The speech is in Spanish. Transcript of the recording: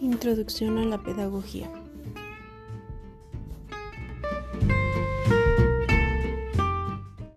Introducción a la pedagogía.